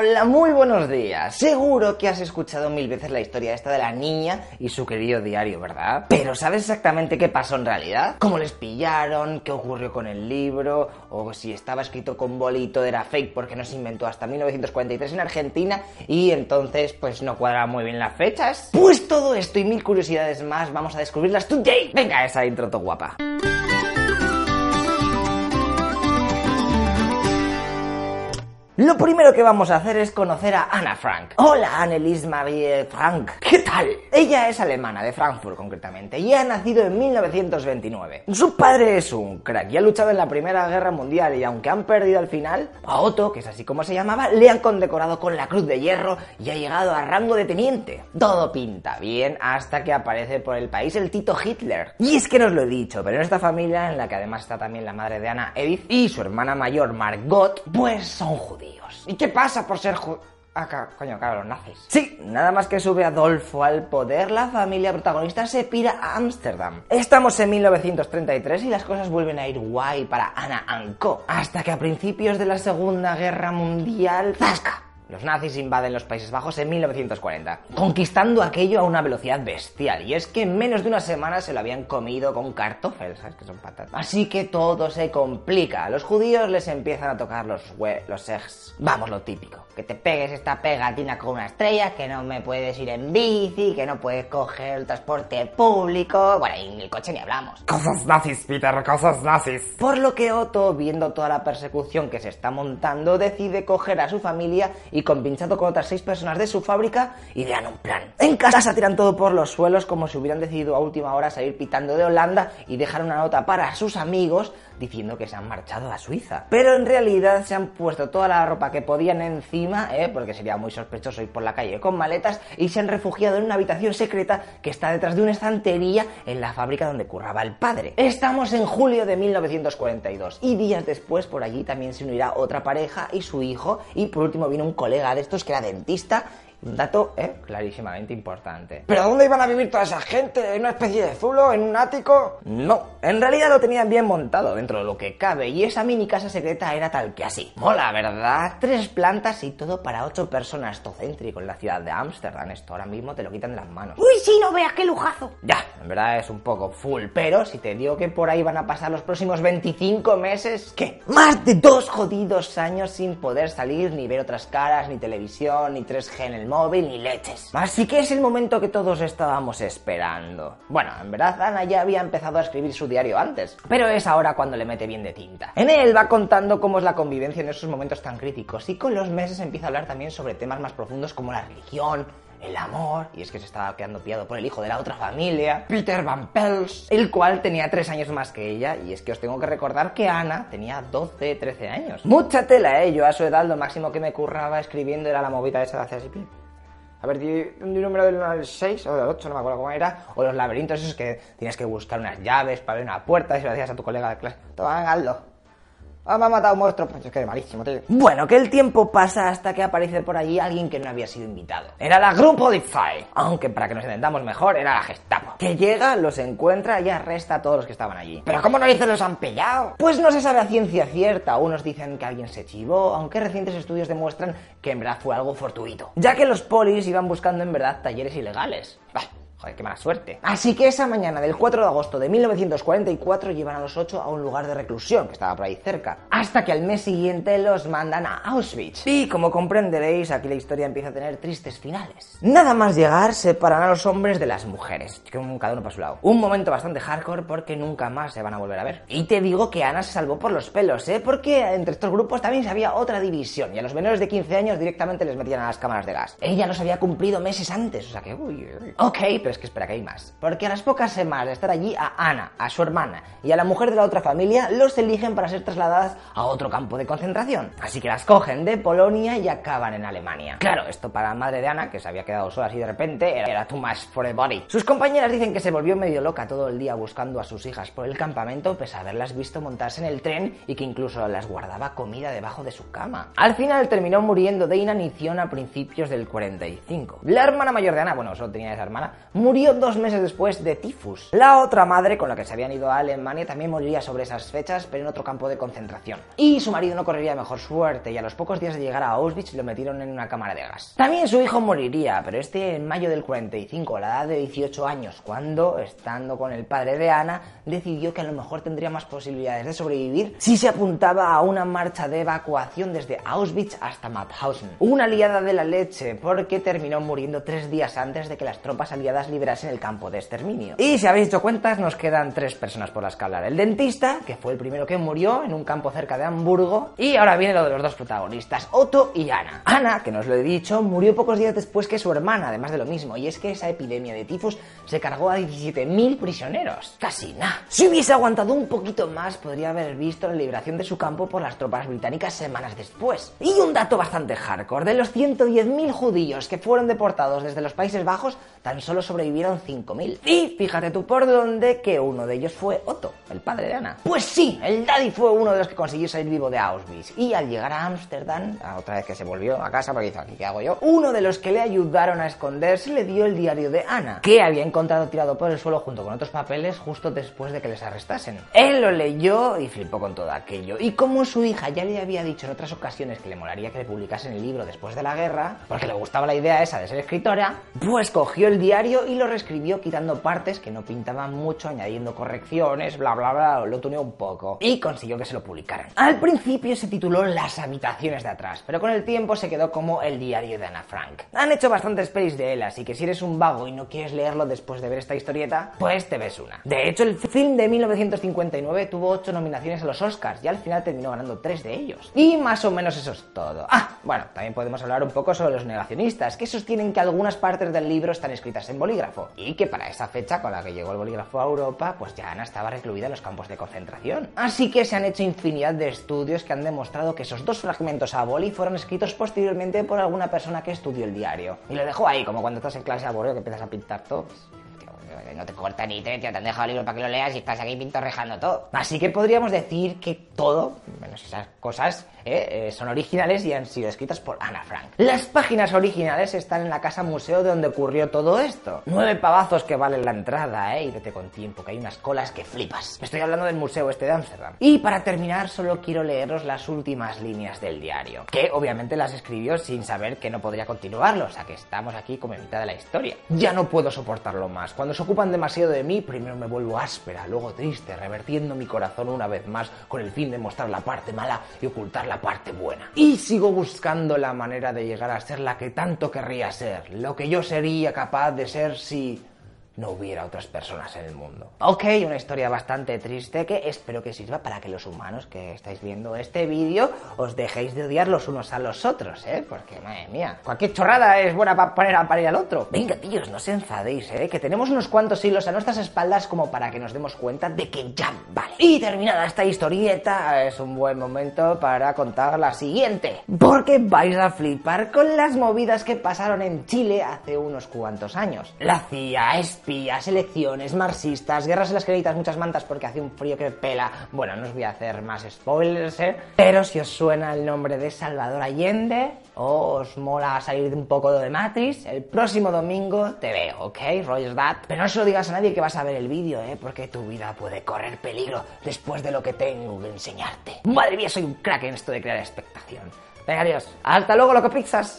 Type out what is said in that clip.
Hola, muy buenos días. Seguro que has escuchado mil veces la historia esta de la niña y su querido diario, ¿verdad? Pero ¿sabes exactamente qué pasó en realidad? ¿Cómo les pillaron? ¿Qué ocurrió con el libro? ¿O si estaba escrito con bolito era fake porque no se inventó hasta 1943 en Argentina y entonces pues no cuadra muy bien las fechas? Pues todo esto y mil curiosidades más vamos a descubrirlas today. Venga, esa intro to guapa. Lo primero que vamos a hacer es conocer a Anna Frank. Hola, Annelies Marie Frank. ¿Qué tal? Ella es alemana, de Frankfurt concretamente, y ha nacido en 1929. Su padre es un crack y ha luchado en la Primera Guerra Mundial y aunque han perdido al final, a Otto, que es así como se llamaba, le han condecorado con la Cruz de Hierro y ha llegado a rango de teniente. Todo pinta bien hasta que aparece por el país el Tito Hitler. Y es que no lo he dicho, pero en esta familia, en la que además está también la madre de Anna, Edith, y su hermana mayor, Margot, pues son judíos. ¿Y qué pasa por ser judíos? Acá, coño, claro, los nazis. Sí, nada más que sube Adolfo al poder, la familia protagonista se pira a Ámsterdam. Estamos en 1933 y las cosas vuelven a ir guay para Ana Anko. Hasta que a principios de la Segunda Guerra Mundial, ¡zasca! Los nazis invaden los Países Bajos en 1940, conquistando aquello a una velocidad bestial. Y es que en menos de una semana se lo habían comido con kartoffel, ¿sabes que son patatas? Así que todo se complica. A los judíos les empiezan a tocar los hue los ex. Vamos, lo típico. Que te pegues esta pegatina con una estrella, que no me puedes ir en bici, que no puedes coger el transporte público. Bueno, y en el coche ni hablamos. Cosas nazis, Peter, cosas nazis. Por lo que Otto, viendo toda la persecución que se está montando, decide coger a su familia y compinchado con otras seis personas de su fábrica, idean un plan. En casa tiran todo por los suelos como si hubieran decidido a última hora salir pitando de Holanda y dejar una nota para sus amigos diciendo que se han marchado a Suiza. Pero en realidad se han puesto toda la ropa que podían encima, ¿eh? porque sería muy sospechoso ir por la calle con maletas, y se han refugiado en una habitación secreta que está detrás de una estantería en la fábrica donde curraba el padre. Estamos en julio de 1942 y días después por allí también se unirá otra pareja y su hijo y por último vino un colega de estos que era dentista un dato, ¿eh? Clarísimamente importante. ¿Pero dónde iban a vivir toda esa gente? ¿En una especie de zulo? ¿En un ático? No, en realidad lo tenían bien montado dentro de lo que cabe y esa mini casa secreta era tal que así. Mola, ¿verdad? Tres plantas y todo para ocho personas. Esto céntrico en la ciudad de Ámsterdam. Esto ahora mismo te lo quitan de las manos. Uy, sí, no veas qué lujazo. Ya, en verdad es un poco full, pero si te digo que por ahí van a pasar los próximos 25 meses, ¿qué? Más de dos jodidos años sin poder salir, ni ver otras caras, ni televisión, ni 3G en el móvil ni leches. Así que es el momento que todos estábamos esperando. Bueno, en verdad Ana ya había empezado a escribir su diario antes, pero es ahora cuando le mete bien de tinta. En él va contando cómo es la convivencia en esos momentos tan críticos y con los meses empieza a hablar también sobre temas más profundos como la religión, el amor, y es que se estaba quedando pillado por el hijo de la otra familia, Peter Van Pels, el cual tenía tres años más que ella, y es que os tengo que recordar que Ana tenía 12, 13 años. Mucha tela, ¿eh? Yo a su edad lo máximo que me curraba escribiendo era la movida esa de hacer así. A ver, di un número del 1 al 6 o del 8, no me acuerdo cómo era. O los laberintos esos que tienes que buscar unas llaves para abrir una puerta y se lo decías a tu colega de clase. Toma, hazlo. Ah, me ha matado un monstruo. Pues es que es malísimo, tío. Bueno, que el tiempo pasa hasta que aparece por allí alguien que no había sido invitado. Era la Grupo Polizei. Aunque para que nos entendamos mejor, era la Gestapo. Que llega, los encuentra y arresta a todos los que estaban allí. ¿Pero cómo no dices los han pillado? Pues no se sabe a ciencia cierta. Unos dicen que alguien se chivó, aunque recientes estudios demuestran que en verdad fue algo fortuito. Ya que los polis iban buscando en verdad talleres ilegales. Joder, qué mala suerte. Así que esa mañana del 4 de agosto de 1944 llevan a los 8 a un lugar de reclusión que estaba por ahí cerca. Hasta que al mes siguiente los mandan a Auschwitz. Y como comprenderéis, aquí la historia empieza a tener tristes finales. Nada más llegar, separan a los hombres de las mujeres. Cada uno para su lado. Un momento bastante hardcore porque nunca más se van a volver a ver. Y te digo que Ana se salvó por los pelos, ¿eh? Porque entre estos grupos también había otra división. Y a los menores de 15 años directamente les metían a las cámaras de gas. Ella los había cumplido meses antes. O sea que, uy, uy. Ok, pero es que espera que hay más. Porque a las pocas semanas de estar allí, a Ana, a su hermana y a la mujer de la otra familia los eligen para ser trasladadas a otro campo de concentración. Así que las cogen de Polonia y acaban en Alemania. Claro, esto para la madre de Ana, que se había quedado sola así de repente, era, era too much for a body. Sus compañeras dicen que se volvió medio loca todo el día buscando a sus hijas por el campamento, pese a haberlas visto montarse en el tren y que incluso las guardaba comida debajo de su cama. Al final terminó muriendo de inanición a principios del 45. La hermana mayor de Ana, bueno, solo tenía esa hermana, murió dos meses después de tifus. La otra madre, con la que se habían ido a Alemania, también moriría sobre esas fechas, pero en otro campo de concentración. Y su marido no correría mejor suerte, y a los pocos días de llegar a Auschwitz lo metieron en una cámara de gas. También su hijo moriría, pero este en mayo del 45, a la edad de 18 años, cuando, estando con el padre de Ana, decidió que a lo mejor tendría más posibilidades de sobrevivir si se apuntaba a una marcha de evacuación desde Auschwitz hasta Mauthausen. Una liada de la leche, porque terminó muriendo tres días antes de que las tropas aliadas liberasen el campo de exterminio. Y si habéis hecho cuentas, nos quedan tres personas por las que hablar. El dentista, que fue el primero que murió en un campo cerca de Hamburgo, y ahora viene lo de los dos protagonistas, Otto y Ana. Ana, que nos lo he dicho, murió pocos días después que su hermana, además de lo mismo, y es que esa epidemia de tifus se cargó a 17.000 prisioneros. Casi nada. Si hubiese aguantado un poquito más, podría haber visto la liberación de su campo por las tropas británicas semanas después. Y un dato bastante hardcore, de los 110.000 judíos que fueron deportados desde los Países Bajos, tan solo sobrevivieron 5.000. Y fíjate tú por dónde que uno de ellos fue Otto, el padre de Ana. Pues sí, el daddy fue uno de los que consiguió salir vivo de Auschwitz. Y al llegar a Ámsterdam, otra vez que se volvió a casa porque hizo aquí, ¿qué hago yo? Uno de los que le ayudaron a esconderse le dio el diario de Ana, que había encontrado tirado por el suelo junto con otros papeles justo después de que les arrestasen. Él lo leyó y flipó con todo aquello. Y como su hija ya le había dicho en otras ocasiones que le molaría que le publicasen el libro después de la guerra, porque le gustaba la idea esa de ser escritora, pues cogió el diario y lo reescribió quitando partes que no pintaban mucho, añadiendo correcciones, bla bla bla, lo tuneó un poco y consiguió que se lo publicaran. Al principio se tituló Las habitaciones de atrás, pero con el tiempo se quedó como el diario de Ana Frank. Han hecho bastantes pelis de él, así que si eres un vago y no quieres leerlo después de ver esta historieta, pues te ves una. De hecho, el film de 1959 tuvo 8 nominaciones a los Oscars y al final terminó ganando 3 de ellos. Y más o menos eso es todo. Ah, bueno, también podemos hablar un poco sobre los negacionistas, que sostienen que algunas partes del libro están escritas en bolígrafo y que para esa fecha con la que llegó el bolígrafo a Europa, pues ya Ana estaba recluida en los campos de concentración. Así que se han hecho infinidad de estudios que han demostrado que esos dos fragmentos a boli fueron escritos posteriormente por alguna persona que estudió el diario. Y lo dejó ahí, como cuando estás en clase aburrido que empiezas a pintar todo. No te corta ni te, te han dejado el libro para que lo leas y estás aquí pintorrejando todo. Así que podríamos decir que todo, menos esas cosas, eh, eh, son originales y han sido escritas por Ana Frank. Las páginas originales están en la casa museo de donde ocurrió todo esto. Nueve pavazos que valen la entrada, ¿eh? Y vete con tiempo, que hay unas colas que flipas. Estoy hablando del museo este de Ámsterdam. Y para terminar, solo quiero leeros las últimas líneas del diario, que obviamente las escribió sin saber que no podría continuarlo, o sea que estamos aquí como en mitad de la historia. Ya no puedo soportarlo más. Cuando se demasiado de mí, primero me vuelvo áspera, luego triste, revertiendo mi corazón una vez más con el fin de mostrar la parte mala y ocultar la parte buena. Y sigo buscando la manera de llegar a ser la que tanto querría ser, lo que yo sería capaz de ser si no hubiera otras personas en el mundo. Ok, una historia bastante triste que espero que sirva para que los humanos que estáis viendo este vídeo os dejéis de odiar los unos a los otros, ¿eh? Porque, madre mía, cualquier chorrada es buena para poner a parir al otro. Venga, tíos, no se enfadéis, ¿eh? Que tenemos unos cuantos hilos a nuestras espaldas como para que nos demos cuenta de que ya vale. Y terminada esta historieta, es un buen momento para contar la siguiente. Porque vais a flipar con las movidas que pasaron en Chile hace unos cuantos años. La CIA, espías, elecciones, marxistas, guerras en las necesitas muchas mantas porque hace un frío que pela. Bueno, no os voy a hacer más spoilers, ¿eh? Pero si os suena el nombre de Salvador Allende o os mola salir de un poco de Matrix, el próximo domingo te veo, ¿ok? Roger that. Pero no se lo digas a nadie que vas a ver el vídeo, ¿eh? Porque tu vida puede correr peligro después de lo que tengo que enseñarte. Madre mía, soy un crack en esto de crear expectación. Venga, adiós. Hasta luego, loco pizzas.